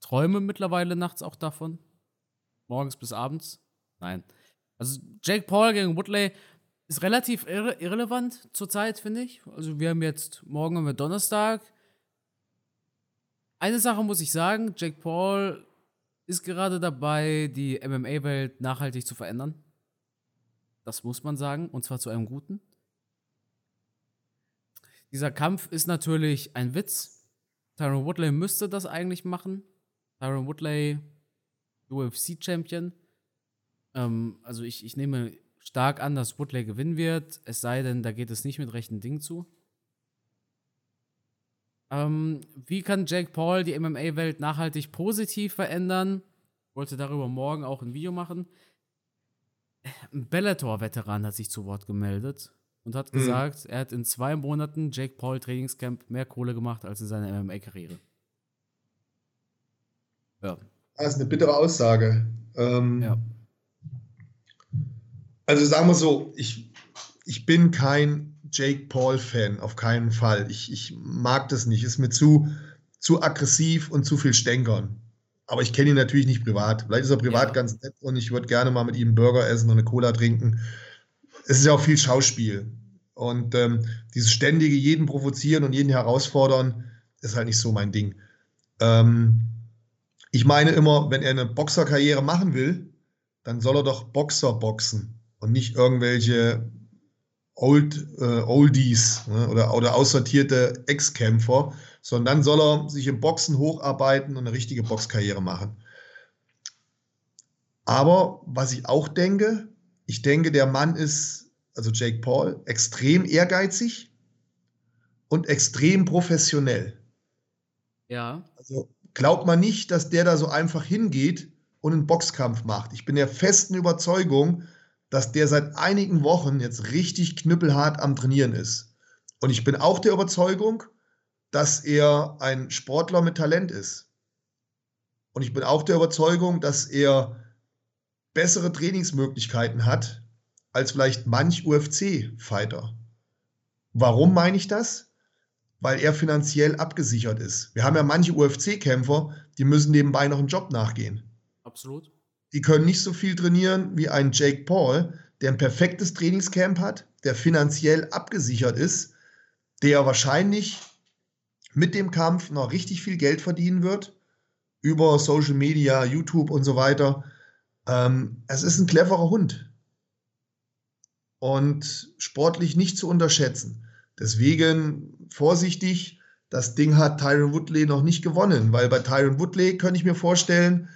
träume mittlerweile nachts auch davon. Morgens bis abends. Nein. Also Jake Paul gegen Woodley ist relativ irre irrelevant zurzeit, finde ich. Also wir haben jetzt, morgen haben wir Donnerstag. Eine Sache muss ich sagen, Jake Paul ist gerade dabei, die MMA-Welt nachhaltig zu verändern. Das muss man sagen, und zwar zu einem guten. Dieser Kampf ist natürlich ein Witz. Tyron Woodley müsste das eigentlich machen. Tyron Woodley, UFC-Champion. Ähm, also ich, ich nehme stark an, dass Woodley gewinnen wird, es sei denn, da geht es nicht mit rechten Dingen zu. Ähm, wie kann Jake Paul die MMA-Welt nachhaltig positiv verändern? Wollte darüber morgen auch ein Video machen. Ein Bellator-Veteran hat sich zu Wort gemeldet und hat mhm. gesagt, er hat in zwei Monaten Jake Paul Trainingscamp mehr Kohle gemacht als in seiner MMA-Karriere. Ja. Das ist eine bittere Aussage. Ähm, ja. Also sagen wir so, ich, ich bin kein Jake Paul-Fan, auf keinen Fall. Ich, ich mag das nicht. Ist mir zu, zu aggressiv und zu viel Stänkern. Aber ich kenne ihn natürlich nicht privat. Vielleicht ist er privat ja. ganz nett und ich würde gerne mal mit ihm einen Burger essen und eine Cola trinken. Es ist ja auch viel Schauspiel. Und ähm, dieses ständige jeden provozieren und jeden herausfordern, ist halt nicht so mein Ding. Ähm, ich meine immer, wenn er eine Boxerkarriere machen will, dann soll er doch Boxer boxen und nicht irgendwelche Old, äh, Oldies ne, oder, oder aussortierte Ex-Kämpfer, sondern dann soll er sich im Boxen hocharbeiten und eine richtige Boxkarriere machen. Aber was ich auch denke, ich denke, der Mann ist, also Jake Paul, extrem ehrgeizig und extrem professionell. Ja. Also glaubt man nicht, dass der da so einfach hingeht und einen Boxkampf macht. Ich bin der festen Überzeugung, dass der seit einigen Wochen jetzt richtig knüppelhart am Trainieren ist. Und ich bin auch der Überzeugung, dass er ein Sportler mit Talent ist. Und ich bin auch der Überzeugung, dass er bessere Trainingsmöglichkeiten hat als vielleicht manch UFC-Fighter. Warum meine ich das? Weil er finanziell abgesichert ist. Wir haben ja manche UFC-Kämpfer, die müssen nebenbei noch einen Job nachgehen. Absolut die können nicht so viel trainieren wie ein Jake Paul, der ein perfektes Trainingscamp hat, der finanziell abgesichert ist, der wahrscheinlich mit dem Kampf noch richtig viel Geld verdienen wird über Social Media, YouTube und so weiter. Ähm, es ist ein cleverer Hund und sportlich nicht zu unterschätzen. Deswegen vorsichtig, das Ding hat Tyron Woodley noch nicht gewonnen, weil bei Tyron Woodley könnte ich mir vorstellen,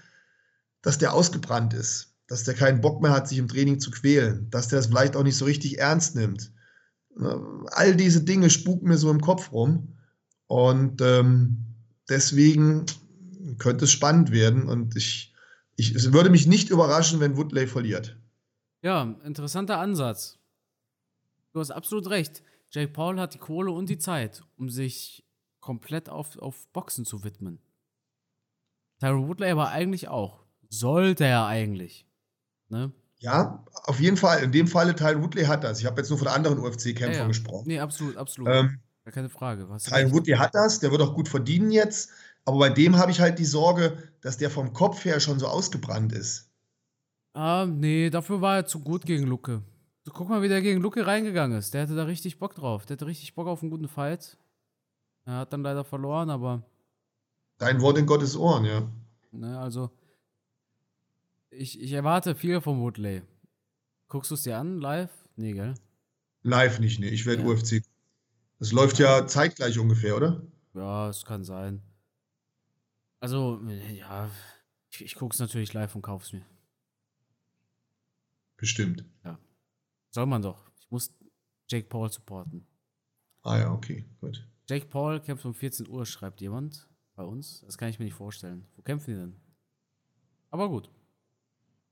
dass der ausgebrannt ist, dass der keinen Bock mehr hat, sich im Training zu quälen, dass der es vielleicht auch nicht so richtig ernst nimmt. All diese Dinge spuken mir so im Kopf rum und ähm, deswegen könnte es spannend werden und ich, ich, es würde mich nicht überraschen, wenn Woodley verliert. Ja, interessanter Ansatz. Du hast absolut recht. Jake Paul hat die Kohle und die Zeit, um sich komplett auf, auf Boxen zu widmen. Tyron Woodley aber eigentlich auch. Sollte er eigentlich. Ne? Ja, auf jeden Fall. In dem Falle, Tyron Woodley hat das. Ich habe jetzt nur von anderen UFC-Kämpfern ja, ja. gesprochen. Nee, absolut, absolut. Ähm, keine Frage. Tyron Woodley hat das, der wird auch gut verdienen jetzt. Aber bei dem habe ich halt die Sorge, dass der vom Kopf her schon so ausgebrannt ist. Ah, nee, dafür war er zu gut gegen Lucke. Guck mal, wie der gegen Lucke reingegangen ist. Der hatte da richtig Bock drauf. Der hatte richtig Bock auf einen guten Fight. Er hat dann leider verloren, aber. Dein Wort in Gottes Ohren, ja. Ne, also, ich, ich erwarte viel vom Woodley. Guckst du es dir an, live? Nee, gell? Live nicht, nee. Ich werde ja. UFC. Das läuft ja zeitgleich ungefähr, oder? Ja, es kann sein. Also, ja, ich, ich gucke es natürlich live und kaufe es mir. Bestimmt. Ja. Soll man doch. Ich muss Jake Paul supporten. Ah ja, okay, gut. Jake Paul kämpft um 14 Uhr, schreibt jemand bei uns. Das kann ich mir nicht vorstellen. Wo kämpfen die denn? Aber gut.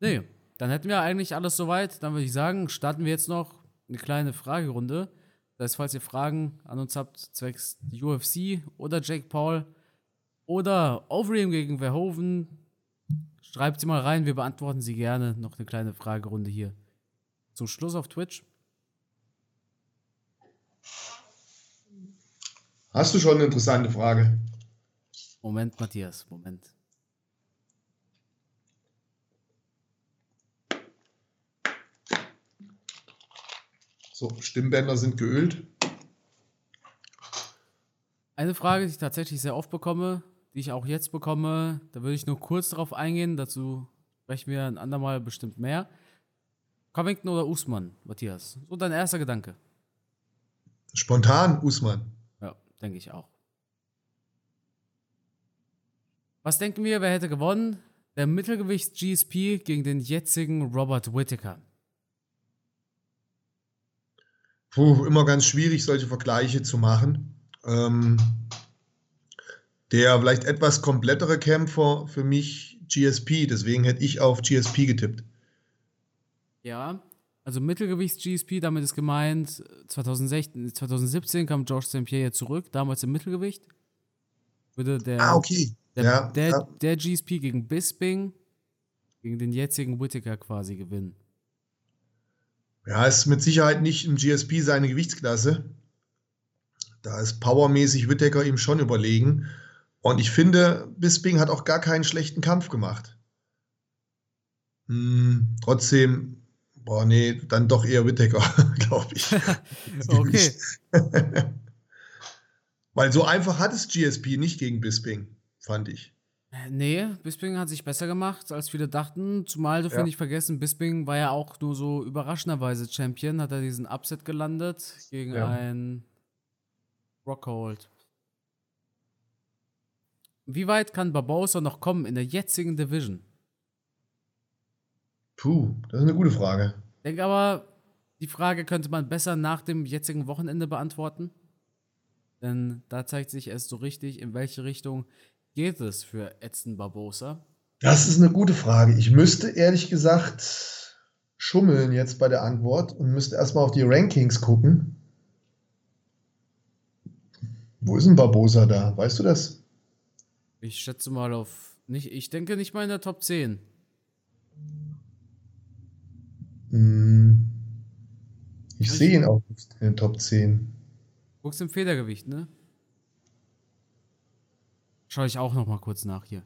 Nee, dann hätten wir eigentlich alles soweit. Dann würde ich sagen, starten wir jetzt noch eine kleine Fragerunde. Das heißt, falls ihr Fragen an uns habt, zwecks UFC oder Jake Paul oder Overeem gegen Verhoeven, schreibt sie mal rein. Wir beantworten sie gerne. Noch eine kleine Fragerunde hier. Zum Schluss auf Twitch. Hast du schon eine interessante Frage? Moment, Matthias, Moment. So, Stimmbänder sind geölt. Eine Frage, die ich tatsächlich sehr oft bekomme, die ich auch jetzt bekomme, da würde ich nur kurz darauf eingehen, dazu sprechen wir ein andermal bestimmt mehr. Covington oder Usman, Matthias? So dein erster Gedanke. Spontan Usman. Ja, denke ich auch. Was denken wir, wer hätte gewonnen? Der Mittelgewichts-GSP gegen den jetzigen Robert Whittaker. Puh, immer ganz schwierig, solche Vergleiche zu machen. Ähm, Der vielleicht etwas komplettere Kämpfer für mich GSP, deswegen hätte ich auf GSP getippt. Ja, also Mittelgewichts-GSP, damit ist gemeint, 2016, 2017 kam George St. Pierre zurück, damals im Mittelgewicht. Würde der, ah, okay. Der, ja, der, ja. der GSP gegen Bisping, gegen den jetzigen Whittaker quasi gewinnen. Ja, ist mit Sicherheit nicht im GSP seine Gewichtsklasse. Da ist powermäßig Whittaker ihm schon überlegen. Und ich finde, Bisping hat auch gar keinen schlechten Kampf gemacht. Hm, trotzdem, boah, nee, dann doch eher Whittaker, glaube ich. okay. Weil so einfach hat es GSP nicht gegen Bisping, fand ich. Nee, Bisping hat sich besser gemacht, als viele dachten. Zumal dürfen wir Ja. nicht vergessen, Bisping war ja auch nur so überraschenderweise Champion, hat er diesen Upset gelandet gegen Ja. einen Rockhold. Wie weit kann Barbosa noch kommen in der jetzigen Division? Puh, das ist eine gute Frage. Ich denke aber, die Frage könnte man besser nach dem jetzigen Wochenende beantworten. Denn da zeigt sich erst so richtig, in welche Richtung geht es für Edson Barbosa. Das ist eine gute Frage. Ich müsste ehrlich gesagt schummeln jetzt bei der Antwort und müsste erstmal auf die Rankings gucken. Wo ist denn Barbosa da? Weißt du das? Ich schätze mal auf. Nicht, ich denke nicht mal in der Top 10. Hm. Ich sehe ihn auch nicht in den Top 10. Guckst im Federgewicht, ne? Schau ich auch noch mal kurz nach hier.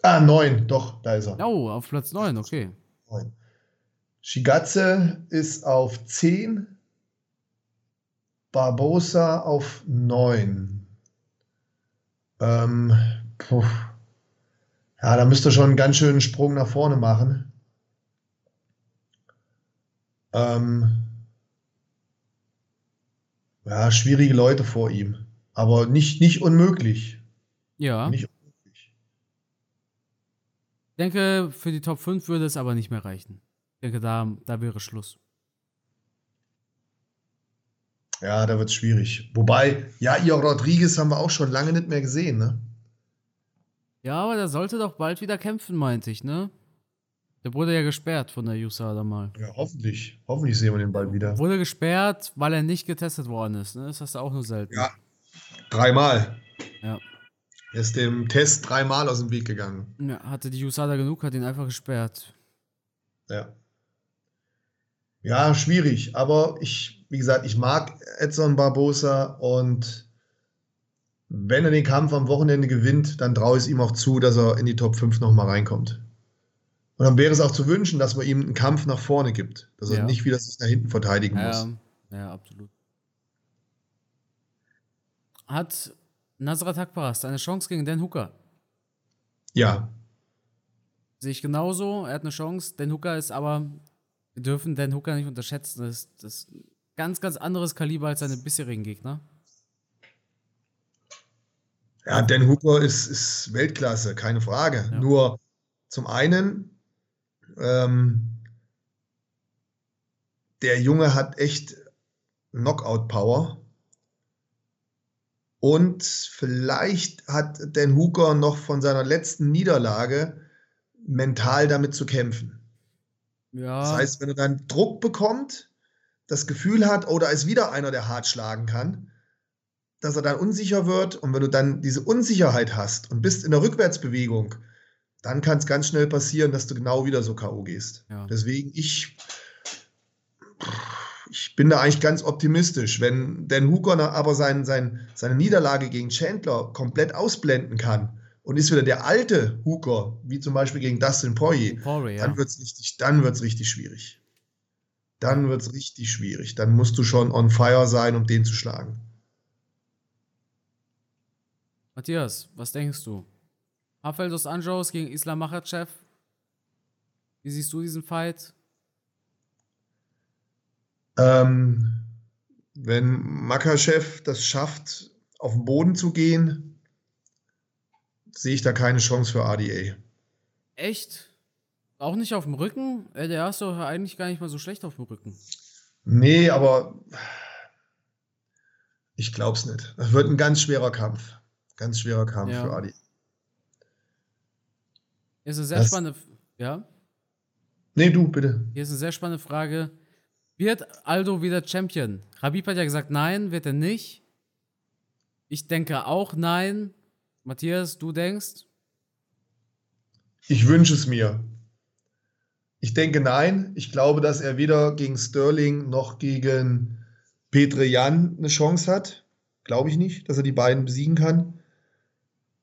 Ah, 9, doch, da ist er. Oh, auf Platz 9, okay. Neun. Shigatse ist auf 10. Barbosa auf 9. Ähm, puh. Ja, da müsste schon einen ganz schönen Sprung nach vorne machen. Ähm, ja, schwierige Leute vor ihm. Aber nicht, nicht unmöglich. Ja. Nicht unmöglich. Ich denke, für die Top 5 würde es aber nicht mehr reichen. Ich denke, da, da wäre Schluss. Ja, da wird es schwierig. Wobei, ja, ihr Rodriguez haben wir auch schon lange nicht mehr gesehen, ne? Ja, aber der sollte doch bald wieder kämpfen, meinte ich, ne? Der wurde ja gesperrt von der USADA mal. Ja, hoffentlich. Hoffentlich sehen wir den bald wieder. Wurde gesperrt, weil er nicht getestet worden ist, ne? Das hast du auch nur selten. Ja, dreimal. Ja. Er ist dem Test dreimal aus dem Weg gegangen. Ja, hatte die USADA genug, hat ihn einfach gesperrt. Ja. Ja, schwierig. Aber ich, wie gesagt, ich mag Edson Barbosa und wenn er den Kampf am Wochenende gewinnt, dann traue ich es ihm auch zu, dass er in die Top 5 nochmal reinkommt. Und dann wäre es auch zu wünschen, dass man ihm einen Kampf nach vorne gibt. Dass er Ja. nicht wieder sich nach hinten verteidigen Ja, muss. ja, absolut. Hat Nasrat Akbaras eine Chance gegen Dan Hooker? Ja, Sehe ich genauso. Er hat eine Chance. Dan Hooker ist aber, wir dürfen Dan Hooker nicht unterschätzen. Das, das ist ein ganz, ganz anderes Kaliber als seine bisherigen Gegner. Ja, Dan Hooker ist, ist Weltklasse, keine Frage. Ja. Nur zum einen, ähm, der Junge hat echt Knockout-Power. Und vielleicht hat Dan Hooker noch von seiner letzten Niederlage mental damit zu kämpfen. Ja, Das heißt, wenn er dann Druck bekommt, das Gefühl hat, oh, da ist wieder einer, der hart schlagen kann, dass er dann unsicher wird. Und wenn du dann diese Unsicherheit hast und bist in der Rückwärtsbewegung, dann kann es ganz schnell passieren, dass du genau wieder so K.O. gehst. Ja. Deswegen, ich, ich bin da eigentlich ganz optimistisch. Wenn Dan Hooker aber sein, sein, seine Niederlage gegen Chandler komplett ausblenden kann und ist wieder der alte Hooker, wie zum Beispiel gegen Dustin Poirier, Poirier, ja. dann wird es richtig, dann wird's richtig schwierig. Dann wird es richtig schwierig. Dann musst du schon on fire sein, um den zu schlagen. Matthias, was denkst du? Rafael dos Anjos gegen Islam Makhachev. Wie siehst du diesen Fight? Ähm, wenn Makachev das schafft, auf den Boden zu gehen, sehe ich da keine Chance für ADA. Echt? Auch nicht auf dem Rücken? Der ist doch eigentlich gar nicht mal so schlecht auf dem Rücken. Nee, aber ich glaube es nicht. Das wird ein ganz schwerer Kampf. Ganz schwerer Kampf ja. für Adi. Ist eine sehr das, spannende. Ja? Nee, du, bitte. Hier ist eine sehr spannende Frage. Wird Aldo wieder Champion? Habib hat ja gesagt, nein, wird er nicht. Ich denke auch nein. Matthias, du denkst? Ich wünsche es mir. Ich denke nein. Ich glaube, dass er weder gegen Sterling noch gegen Petre Jan eine Chance hat. Glaube ich nicht, dass er die beiden besiegen kann.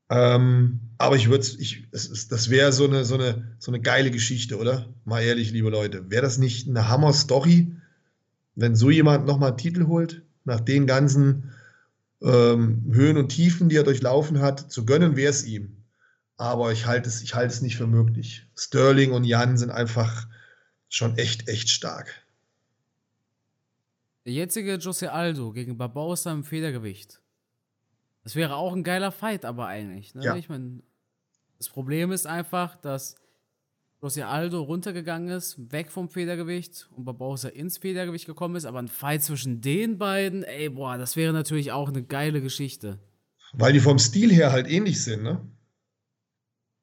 Ähm, aber ich würde ich, es, das wäre so eine, so, eine, so eine geile Geschichte, oder? Mal ehrlich, liebe Leute. Wäre das nicht eine Hammer-Story, wenn so jemand nochmal einen Titel holt, nach den ganzen ähm, Höhen und Tiefen, die er durchlaufen hat, zu gönnen wäre es ihm. Aber ich halte es, ich halte es nicht für möglich. Sterling und Jan sind einfach schon echt, echt stark. Der jetzige Jose Aldo gegen Barbosa im Federgewicht. Das wäre auch ein geiler Fight, aber eigentlich. Ne? Ja. Ich meine, das Problem ist einfach, dass Jose Aldo runtergegangen ist, weg vom Federgewicht und Barbosa ins Federgewicht gekommen ist, aber ein Fight zwischen den beiden, ey, boah, das wäre natürlich auch eine geile Geschichte. Weil die vom Stil her halt ähnlich sind, ne?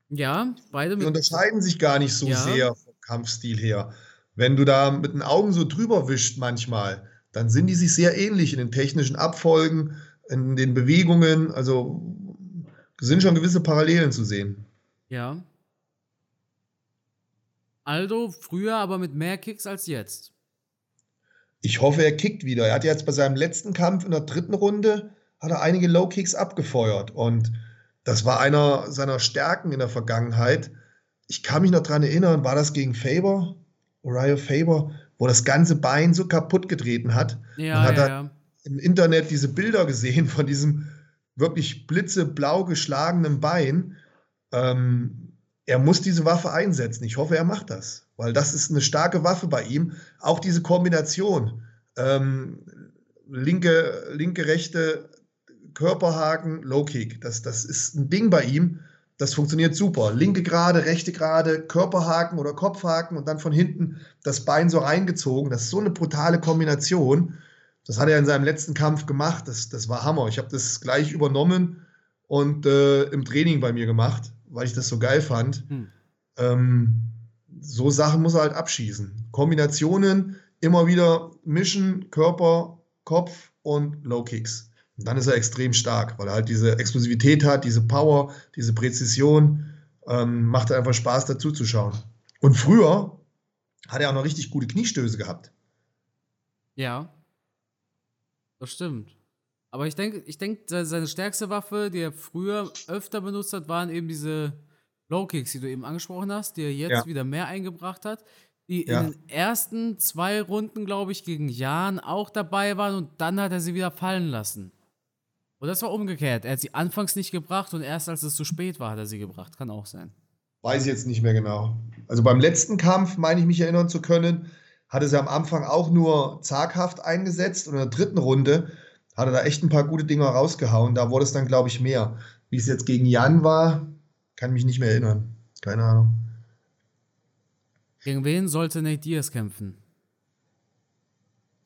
Ja, beide. Die unterscheiden sich gar nicht so ja. sehr vom Kampfstil her. Wenn du da mit den Augen so drüber wischt manchmal, dann sind die sich sehr ähnlich in den technischen Abfolgen, in den Bewegungen. Also sind schon gewisse Parallelen zu sehen. Ja. Aldo früher aber mit mehr Kicks als jetzt. Ich hoffe, er kickt wieder. Er hat jetzt bei seinem letzten Kampf in der dritten Runde hat er einige Low Kicks abgefeuert und das war einer seiner Stärken in der Vergangenheit. Ich kann mich noch daran erinnern, war das gegen Faber, Uriah Faber, wo das ganze Bein so kaputt getreten hat. Ja, Man hat ja, ja im Internet diese Bilder gesehen von diesem wirklich blitzeblau geschlagenen Bein. Ähm, er muss diese Waffe einsetzen. Ich hoffe, er macht das, weil das ist eine starke Waffe bei ihm. Auch diese Kombination. Ähm, linke, linke, rechte Körperhaken, Low Kick. Das, das ist ein Ding bei ihm. Das funktioniert super. Linke gerade, rechte gerade, Körperhaken oder Kopfhaken und dann von hinten das Bein so reingezogen. Das ist so eine brutale Kombination. Das hat er in seinem letzten Kampf gemacht. Das, das war Hammer. Ich habe das gleich übernommen und äh, im Training bei mir gemacht, weil ich das so geil fand. Hm. Ähm, so Sachen muss er halt abschießen. Kombinationen immer wieder mischen, Körper, Kopf und Low Kicks. Und dann ist er extrem stark, weil er halt diese Explosivität hat, diese Power, diese Präzision. Ähm, macht einfach Spaß dazu zu schauen. Und früher hat er auch noch richtig gute Kniestöße gehabt. Ja. Das stimmt. Aber ich denke, ich denke, seine stärkste Waffe, die er früher öfter benutzt hat, waren eben diese Low Kicks, die du eben angesprochen hast, die er jetzt ja. wieder mehr eingebracht hat, die ja. in den ersten zwei Runden, glaube ich, gegen Jan auch dabei waren und dann hat er sie wieder fallen lassen. Und das war umgekehrt. Er hat sie anfangs nicht gebracht und erst als es zu spät war, hat er sie gebracht. Kann auch sein. Weiß ich jetzt nicht mehr genau. Also beim letzten Kampf, meine ich mich erinnern zu können, hatte sie am Anfang auch nur zaghaft eingesetzt und in der dritten Runde hat er da echt ein paar gute Dinger rausgehauen. Da wurde es dann, glaube ich, mehr. Wie es jetzt gegen Jan war, kann mich nicht mehr erinnern. Keine Ahnung. Gegen wen sollte Nate Diaz kämpfen?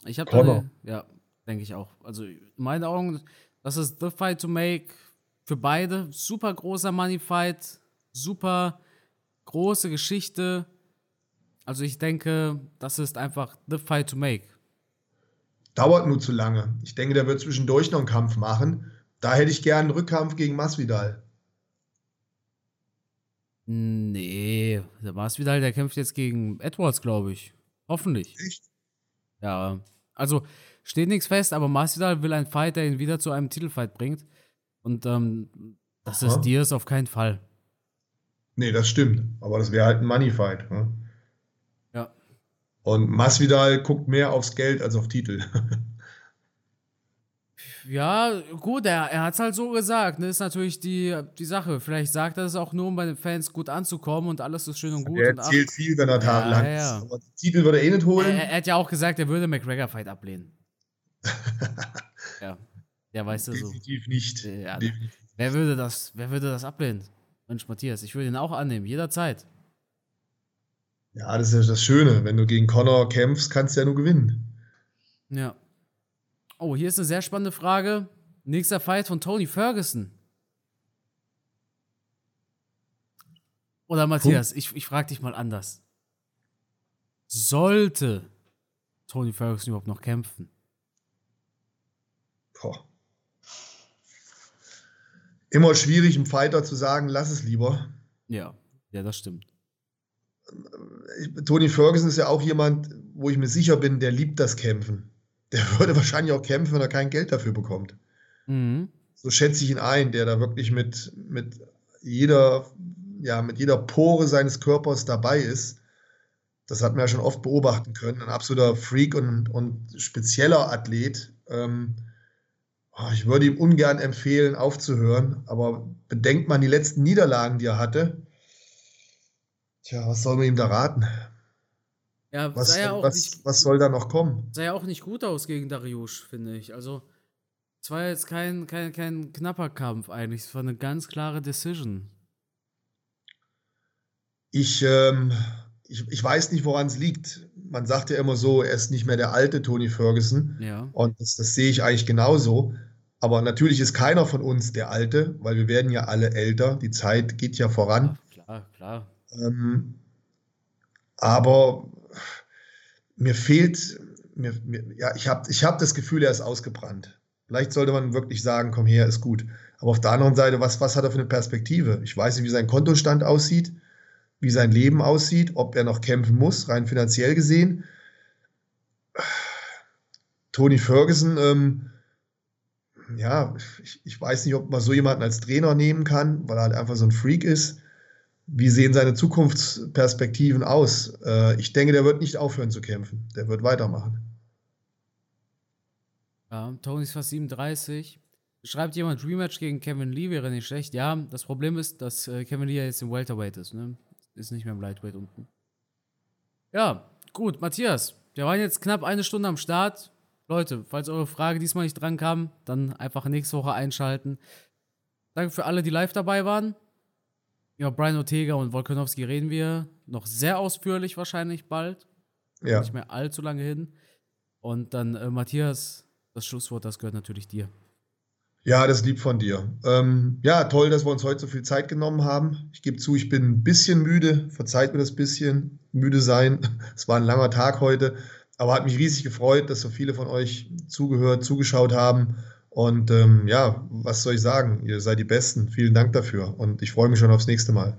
Ich habe da, ja, denke ich auch. Also in meinen Augen, das ist the fight to make für beide. Super großer Money Fight, super große Geschichte. Also ich denke, das ist einfach the fight to make. Dauert nur zu lange. Ich denke, der wird zwischendurch noch einen Kampf machen. Da hätte ich gern einen Rückkampf gegen Masvidal. Nee, der Masvidal, der kämpft jetzt gegen Edwards, glaube ich. Hoffentlich. Echt? Ja, also steht nichts fest, aber Masvidal will einen Fight, der ihn wieder zu einem Titelfight bringt. Und ähm, das Aha. ist Diaz auf keinen Fall. Nee, das stimmt. Aber das wäre halt ein Money-Fight. Ne? Und Masvidal guckt mehr aufs Geld als auf Titel. Ja, gut, er, er hat es halt so gesagt. Ne? Ist natürlich die, die Sache. Vielleicht sagt er es auch nur, um bei den Fans gut anzukommen und alles ist schön und gut. Er erzählt viel, wenn er tagelang ja, ja. ist. Aber Titel würde er eh nicht holen. Er, er, hat ja auch gesagt, er würde McGregor-Fight ablehnen. ja. Weißt du so. Definitiv nicht. Ja, Definitiv. Wer, würde das, wer würde das ablehnen? Mensch, Matthias, ich würde ihn auch annehmen, jederzeit. Ja, das ist ja das Schöne. Wenn du gegen Connor kämpfst, kannst du ja nur gewinnen. Ja. Oh, hier ist eine sehr spannende Frage. Nächster Fight von Tony Ferguson. Oder Matthias, Punkt. ich, ich frage dich mal anders. Sollte Tony Ferguson überhaupt noch kämpfen? Boah. Immer schwierig, einem Fighter zu sagen, lass es lieber. Ja, ja, das stimmt. Tony Ferguson ist ja auch jemand, wo ich mir sicher bin, der liebt das Kämpfen. Der würde wahrscheinlich auch kämpfen, wenn er kein Geld dafür bekommt. Mhm. So schätze ich ihn ein, der da wirklich mit, mit jeder, ja, mit jeder Pore seines Körpers dabei ist. Das hat man ja schon oft beobachten können. Ein absoluter Freak und, und spezieller Athlet. Ähm, oh, ich würde ihm ungern empfehlen, aufzuhören, aber bedenkt man die letzten Niederlagen, die er hatte, Tja, was soll man ihm da raten? Ja, was, ja was, nicht, was, soll da noch kommen? Sah ja auch nicht gut aus gegen Dariush, finde ich. Also, es war jetzt kein, kein, kein knapper Kampf eigentlich. Es war eine ganz klare Decision. Ich, ähm, ich, ich weiß nicht, woran es liegt. Man sagt ja immer so, er ist nicht mehr der alte Tony Ferguson. Ja. Und das, das sehe ich eigentlich genauso. Aber natürlich ist keiner von uns der Alte, weil wir werden ja alle älter. Die Zeit geht ja voran. Ja, klar, klar. Ähm, aber mir fehlt, mir, mir, ja, ich habe ich hab das Gefühl, er ist ausgebrannt. Vielleicht sollte man wirklich sagen, komm her, ist gut. Aber auf der anderen Seite, was, was hat er für eine Perspektive? Ich weiß nicht, wie sein Kontostand aussieht, wie sein Leben aussieht, ob er noch kämpfen muss, rein finanziell gesehen. Tony Ferguson, ähm, ja, ich, ich, weiß nicht, ob man so jemanden als Trainer nehmen kann, weil er halt einfach so ein Freak ist. Wie sehen seine Zukunftsperspektiven aus? Äh, ich denke, der wird nicht aufhören zu kämpfen. Der wird weitermachen. Ja, Tony ist fast 37. Schreibt jemand, Rematch gegen Kevin Lee wäre nicht schlecht. Ja, das Problem ist, dass äh, Kevin Lee ja jetzt im Welterweight ist. Ne? Ist nicht mehr im Lightweight unten. Ja, gut, Matthias. Wir waren jetzt knapp eine Stunde am Start. Leute, falls eure Frage diesmal nicht dran kam, dann einfach nächste Woche einschalten. Danke für alle, die live dabei waren. Über Brian Ortega und Volkanovski reden wir noch sehr ausführlich wahrscheinlich bald. Ja. Nicht mehr allzu lange hin. Und dann, äh, Matthias, das Schlusswort, das gehört natürlich dir. Ja, das lieb von dir. Ähm, ja, toll, dass wir uns heute so viel Zeit genommen haben. Ich gebe zu, ich bin ein bisschen müde. Verzeiht mir das bisschen. Müde sein. Es war ein langer Tag heute. Aber hat mich riesig gefreut, dass so viele von euch zugehört, zugeschaut haben. Und ähm, ja, was soll ich sagen? Ihr seid die Besten. Vielen Dank dafür. Und ich freue mich schon aufs nächste Mal.